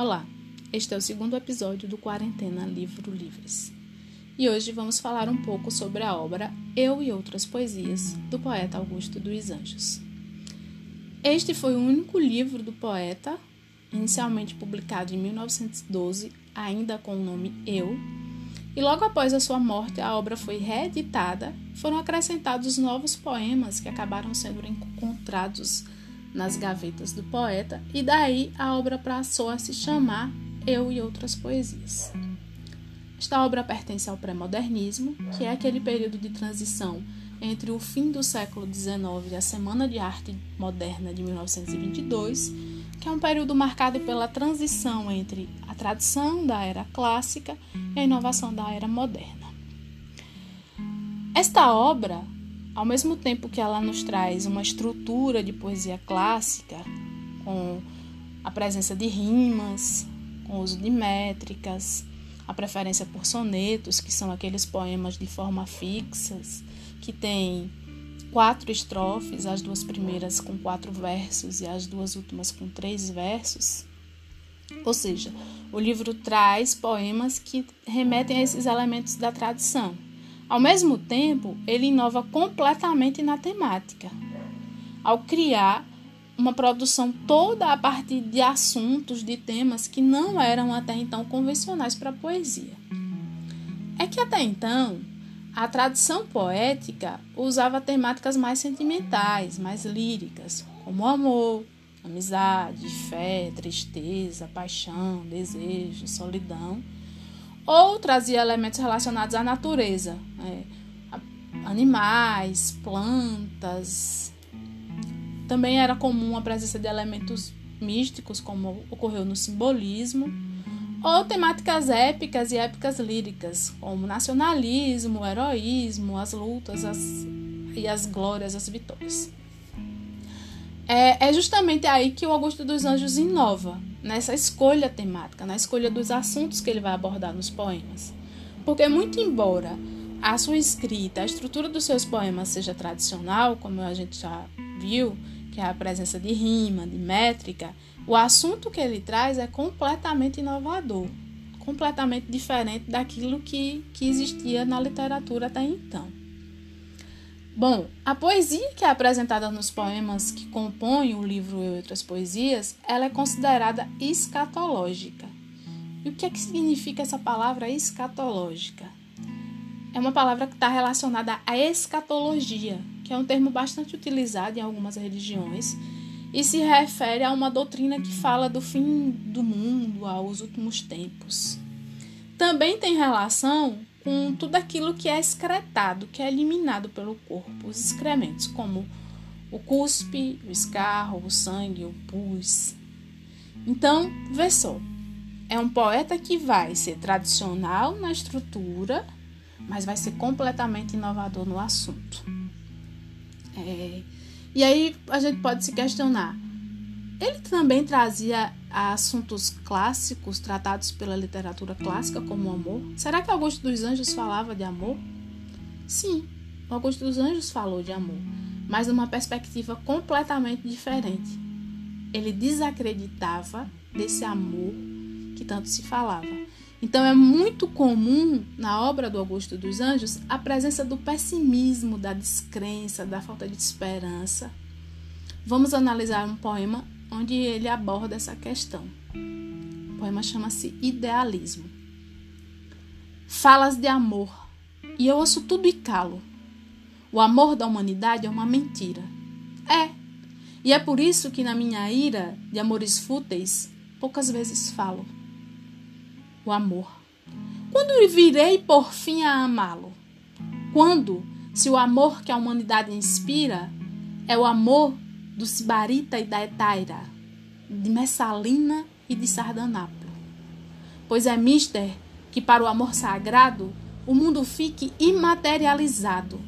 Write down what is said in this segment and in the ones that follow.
Olá, este é o segundo episódio do Quarentena Livro Livres. E hoje vamos falar um pouco sobre a obra Eu e Outras Poesias, do poeta Augusto dos Anjos. Este foi o único livro do poeta, inicialmente publicado em 1912, ainda com o nome Eu, e logo após a sua morte a obra foi reeditada, foram acrescentados novos poemas que acabaram sendo encontrados nas gavetas do poeta, e daí a obra passou a se chamar Eu e Outras Poesias. Esta obra pertence ao pré-modernismo, que é aquele período de transição entre o fim do século XIX e a Semana de Arte Moderna de 1922, que é um período marcado pela transição entre a tradição da era clássica e a inovação da era moderna. Esta obra ao mesmo tempo que ela nos traz uma estrutura de poesia clássica, com a presença de rimas, com o uso de métricas, a preferência por sonetos, que são aqueles poemas de forma fixas, que têm quatro estrofes, as duas primeiras com quatro versos e as duas últimas com três versos. Ou seja, o livro traz poemas que remetem a esses elementos da tradição ao mesmo tempo, ele inova completamente na temática, ao criar uma produção toda a partir de assuntos, de temas que não eram até então convencionais para a poesia. É que até então, a tradição poética usava temáticas mais sentimentais, mais líricas, como amor, amizade, fé, tristeza, paixão, desejo, solidão ou trazia elementos relacionados à natureza, é, animais, plantas. Também era comum a presença de elementos místicos, como ocorreu no simbolismo, ou temáticas épicas e épicas líricas, como nacionalismo, heroísmo, as lutas as, e as glórias, as vitórias. É, é justamente aí que o Augusto dos Anjos inova, nessa escolha temática, na escolha dos assuntos que ele vai abordar nos poemas. Porque, muito embora a sua escrita, a estrutura dos seus poemas seja tradicional, como a gente já viu, que é a presença de rima, de métrica, o assunto que ele traz é completamente inovador, completamente diferente daquilo que, que existia na literatura até então. Bom, a poesia que é apresentada nos poemas que compõem o livro e Outras Poesias, ela é considerada escatológica. E o que é que significa essa palavra escatológica? É uma palavra que está relacionada à escatologia, que é um termo bastante utilizado em algumas religiões e se refere a uma doutrina que fala do fim do mundo, aos últimos tempos. Também tem relação com tudo aquilo que é excretado, que é eliminado pelo corpo, os excrementos, como o cuspe, o escarro, o sangue, o pus. Então, vê só, é um poeta que vai ser tradicional na estrutura, mas vai ser completamente inovador no assunto. É, e aí a gente pode se questionar: ele também trazia assuntos clássicos tratados pela literatura clássica, como o amor? Será que Augusto dos Anjos falava de amor? Sim, Augusto dos Anjos falou de amor, mas numa perspectiva completamente diferente. Ele desacreditava desse amor que tanto se falava. Então é muito comum na obra do Augusto dos Anjos a presença do pessimismo, da descrença, da falta de esperança. Vamos analisar um poema onde ele aborda essa questão. O poema chama-se Idealismo. Falas de amor, e eu ouço tudo e calo. O amor da humanidade é uma mentira. É, e é por isso que na minha ira de amores fúteis poucas vezes falo. O amor. Quando virei por fim a amá-lo? Quando, se o amor que a humanidade inspira é o amor do Sibarita e da Etaira, de Messalina e de Sardanápio. Pois é mister que para o amor sagrado o mundo fique imaterializado,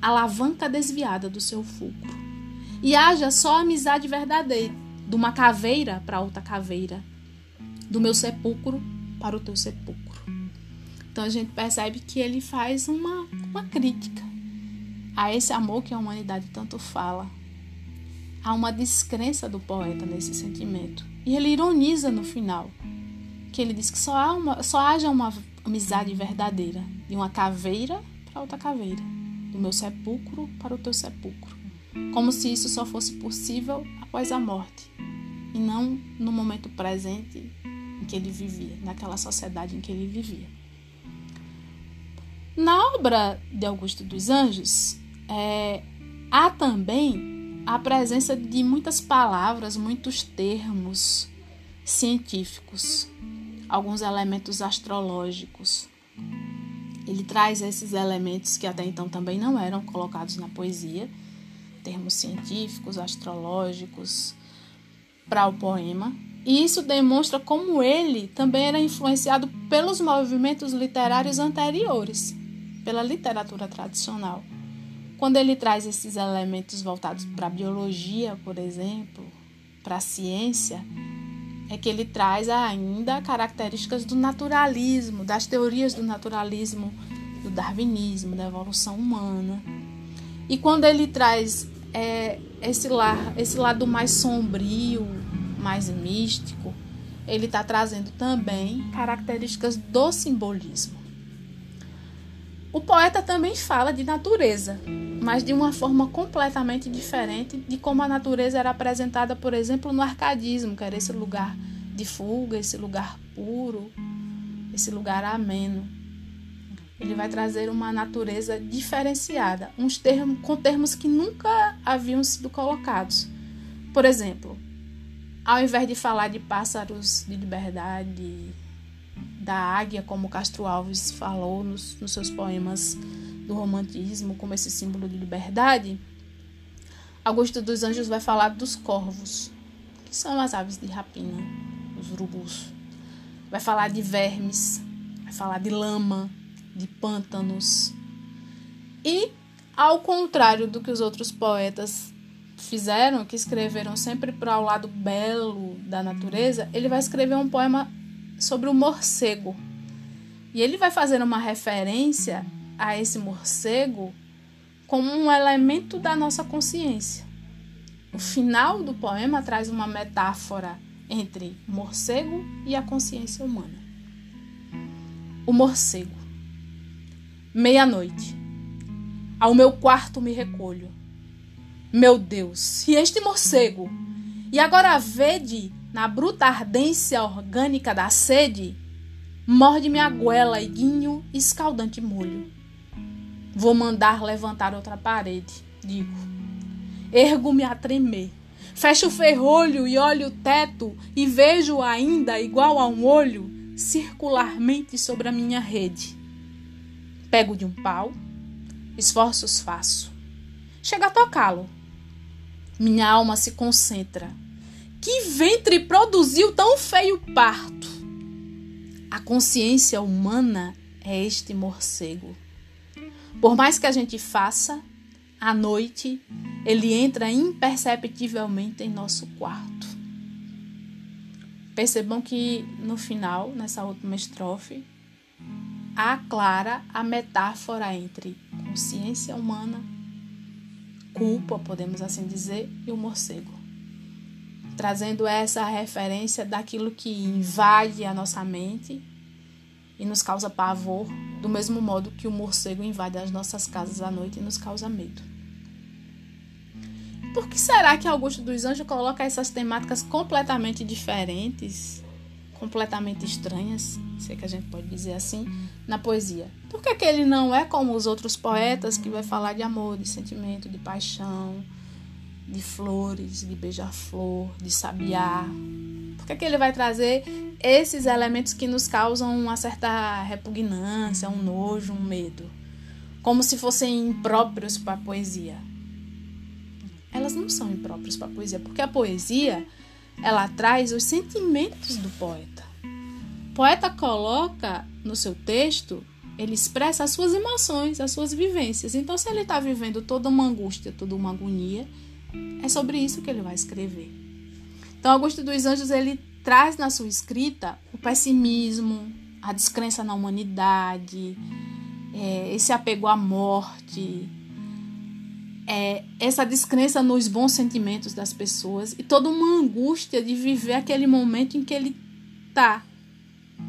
alavanca desviada do seu fulcro, e haja só amizade verdadeira, de uma caveira para outra caveira, do meu sepulcro para o teu sepulcro. Então a gente percebe que ele faz uma, uma crítica a esse amor que a humanidade tanto fala Há uma descrença do poeta nesse sentimento. E ele ironiza no final, que ele diz que só, há uma, só haja uma amizade verdadeira, de uma caveira para outra caveira, do meu sepulcro para o teu sepulcro, como se isso só fosse possível após a morte, e não no momento presente em que ele vivia, naquela sociedade em que ele vivia. Na obra de Augusto dos Anjos, é, há também a presença de muitas palavras, muitos termos científicos, alguns elementos astrológicos. Ele traz esses elementos que até então também não eram colocados na poesia, termos científicos, astrológicos, para o poema. E isso demonstra como ele também era influenciado pelos movimentos literários anteriores pela literatura tradicional. Quando ele traz esses elementos voltados para a biologia, por exemplo, para a ciência, é que ele traz ainda características do naturalismo, das teorias do naturalismo, do darwinismo, da evolução humana. E quando ele traz é, esse, esse lado mais sombrio, mais místico, ele está trazendo também características do simbolismo. O poeta também fala de natureza, mas de uma forma completamente diferente de como a natureza era apresentada, por exemplo, no arcadismo, que era esse lugar de fuga, esse lugar puro, esse lugar ameno. Ele vai trazer uma natureza diferenciada, uns termos com termos que nunca haviam sido colocados. Por exemplo, ao invés de falar de pássaros de liberdade, da águia, como Castro Alves falou nos, nos seus poemas do romantismo, como esse símbolo de liberdade, Augusto dos Anjos vai falar dos corvos, que são as aves de rapina, os urubus. Vai falar de vermes, vai falar de lama, de pântanos. E, ao contrário do que os outros poetas fizeram, que escreveram sempre para o lado belo da natureza, ele vai escrever um poema sobre o morcego. E ele vai fazer uma referência a esse morcego como um elemento da nossa consciência. O final do poema traz uma metáfora entre morcego e a consciência humana. O morcego. Meia-noite. Ao meu quarto me recolho. Meu Deus, e este morcego? E agora vede na bruta ardência orgânica da sede, morde-me a goela e guinho escaldante molho. Vou mandar levantar outra parede, digo. Ergo-me a tremer. Fecho o ferrolho e olho o teto e vejo ainda, igual a um olho, circularmente sobre a minha rede. Pego de um pau, esforços faço. Chega a tocá-lo. Minha alma se concentra que ventre produziu tão feio parto? A consciência humana é este morcego. Por mais que a gente faça, à noite ele entra imperceptivelmente em nosso quarto. Percebam que no final, nessa última estrofe, há clara a metáfora entre consciência humana, culpa, podemos assim dizer, e o morcego trazendo essa referência daquilo que invade a nossa mente e nos causa pavor, do mesmo modo que o morcego invade as nossas casas à noite e nos causa medo. Por que será que Augusto dos Anjos coloca essas temáticas completamente diferentes, completamente estranhas, se é que a gente pode dizer assim, na poesia? Por que, que ele não é como os outros poetas que vai falar de amor, de sentimento, de paixão, de flores, de beija-flor, de sabiá? Que, que ele vai trazer esses elementos que nos causam uma certa repugnância, um nojo, um medo? Como se fossem impróprios para a poesia. Elas não são impróprios para a poesia, porque a poesia ela traz os sentimentos do poeta. O poeta coloca no seu texto, ele expressa as suas emoções, as suas vivências. Então, se ele está vivendo toda uma angústia, toda uma agonia, é sobre isso que ele vai escrever. Então, Augusto dos Anjos ele traz na sua escrita o pessimismo, a descrença na humanidade, é, esse apego à morte, é, essa descrença nos bons sentimentos das pessoas e toda uma angústia de viver aquele momento em que ele está,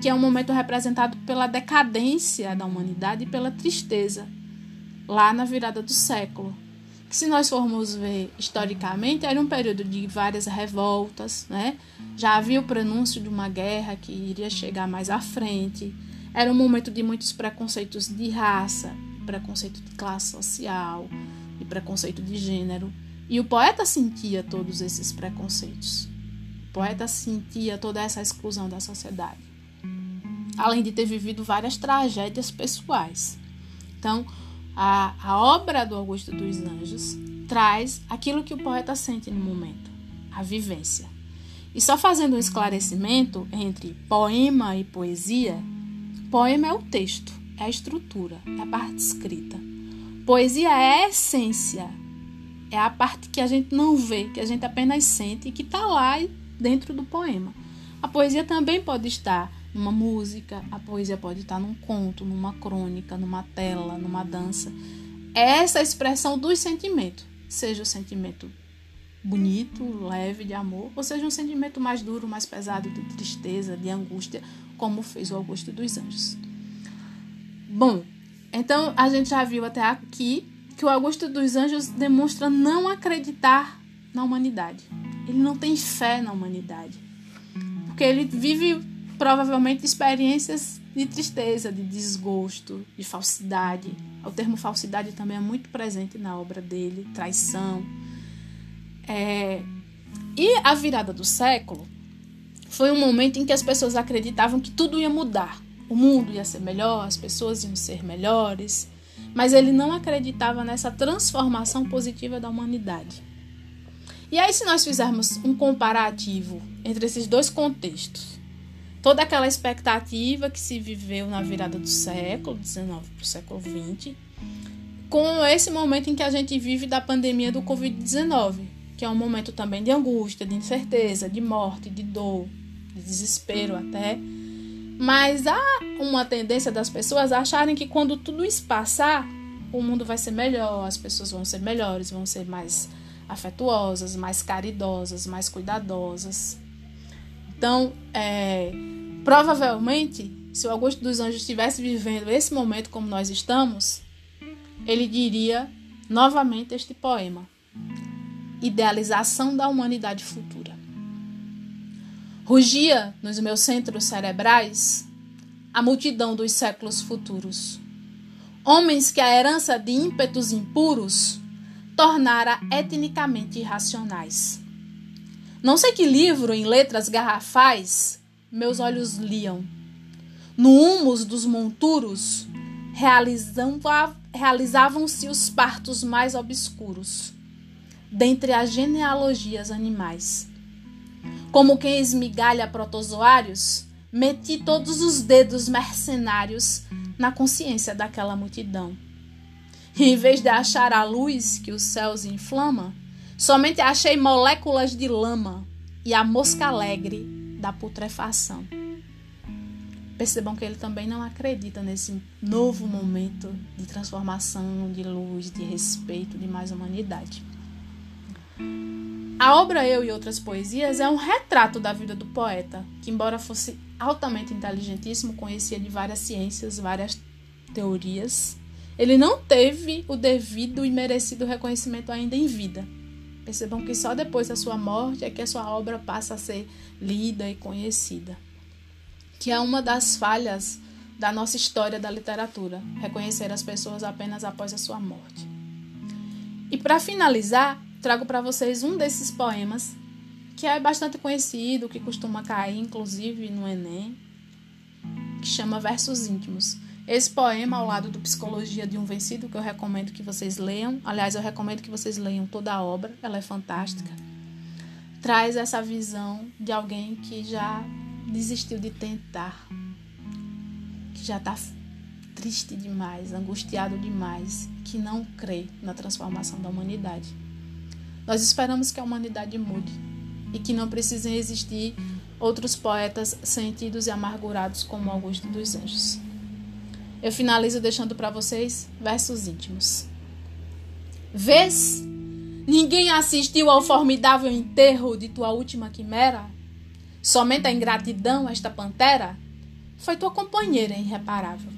que é um momento representado pela decadência da humanidade e pela tristeza, lá na virada do século. Se nós formos ver historicamente, era um período de várias revoltas, né? Já havia o prenúncio de uma guerra que iria chegar mais à frente. Era um momento de muitos preconceitos de raça, preconceito de classe social, e preconceito de gênero. E o poeta sentia todos esses preconceitos. O poeta sentia toda essa exclusão da sociedade. Além de ter vivido várias tragédias pessoais. Então, a, a obra do Augusto dos Anjos traz aquilo que o poeta sente no momento, a vivência. E só fazendo um esclarecimento entre poema e poesia, poema é o texto, é a estrutura, é a parte escrita. Poesia é a essência, é a parte que a gente não vê, que a gente apenas sente e que está lá dentro do poema. A poesia também pode estar numa música, a poesia pode estar num conto, numa crônica, numa tela, numa dança. É essa expressão dos sentimentos, seja o sentimento bonito, leve de amor, ou seja um sentimento mais duro, mais pesado de tristeza, de angústia, como fez o Augusto dos Anjos. Bom, então, a gente já viu até aqui que o Augusto dos Anjos demonstra não acreditar na humanidade. Ele não tem fé na humanidade. Porque ele vive provavelmente experiências de tristeza, de desgosto, de falsidade. O termo falsidade também é muito presente na obra dele, traição. É... E a virada do século foi um momento em que as pessoas acreditavam que tudo ia mudar o mundo ia ser melhor, as pessoas iam ser melhores, mas ele não acreditava nessa transformação positiva da humanidade. E aí, se nós fizermos um comparativo entre esses dois contextos, toda aquela expectativa que se viveu na virada do século XIX para o século XX, com esse momento em que a gente vive da pandemia do Covid-19, que é um momento também de angústia, de incerteza, de morte, de dor, de desespero até mas há uma tendência das pessoas acharem que quando tudo isso passar, o mundo vai ser melhor, as pessoas vão ser melhores, vão ser mais afetuosas, mais caridosas, mais cuidadosas. Então, é, provavelmente, se o Augusto dos Anjos estivesse vivendo esse momento como nós estamos, ele diria novamente este poema: Idealização da humanidade futura. Rugia nos meus centros cerebrais a multidão dos séculos futuros. Homens que a herança de ímpetos impuros tornara etnicamente irracionais. Não sei que livro em letras garrafais meus olhos liam. No humus dos monturos realizavam-se os partos mais obscuros, dentre as genealogias animais como quem esmigalha protozoários, meti todos os dedos mercenários na consciência daquela multidão. E, em vez de achar a luz que os céus inflama, somente achei moléculas de lama e a mosca alegre da putrefação. Percebam que ele também não acredita nesse novo momento de transformação, de luz, de respeito, de mais humanidade. A obra Eu e Outras Poesias é um retrato da vida do poeta, que, embora fosse altamente inteligentíssimo, conhecia de várias ciências, várias teorias, ele não teve o devido e merecido reconhecimento ainda em vida. Percebam que só depois da sua morte é que a sua obra passa a ser lida e conhecida. Que é uma das falhas da nossa história da literatura, reconhecer as pessoas apenas após a sua morte. E para finalizar, trago para vocês um desses poemas que é bastante conhecido, que costuma cair inclusive no Enem, que chama Versos Íntimos. Esse poema, ao lado do Psicologia de um Vencido, que eu recomendo que vocês leiam, aliás, eu recomendo que vocês leiam toda a obra, ela é fantástica, traz essa visão de alguém que já desistiu de tentar, que já está triste demais, angustiado demais, que não crê na transformação da humanidade. Nós esperamos que a humanidade mude e que não precisem existir outros poetas sentidos e amargurados como Augusto dos Anjos. Eu finalizo deixando para vocês versos íntimos. Vês? Ninguém assistiu ao formidável enterro de tua última quimera? Somente a ingratidão, esta pantera, foi tua companheira irreparável.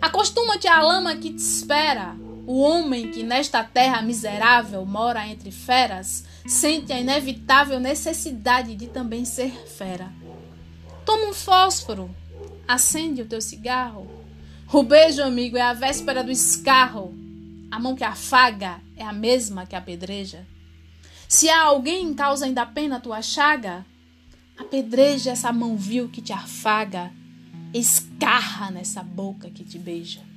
Acostuma-te à lama que te espera. O homem que nesta terra miserável mora entre feras sente a inevitável necessidade de também ser fera. Toma um fósforo, acende o teu cigarro. O beijo, amigo, é a véspera do escarro. A mão que afaga é a mesma que apedreja. Se há alguém causa ainda pena tua chaga, apedreja essa mão vil que te afaga, escarra nessa boca que te beija.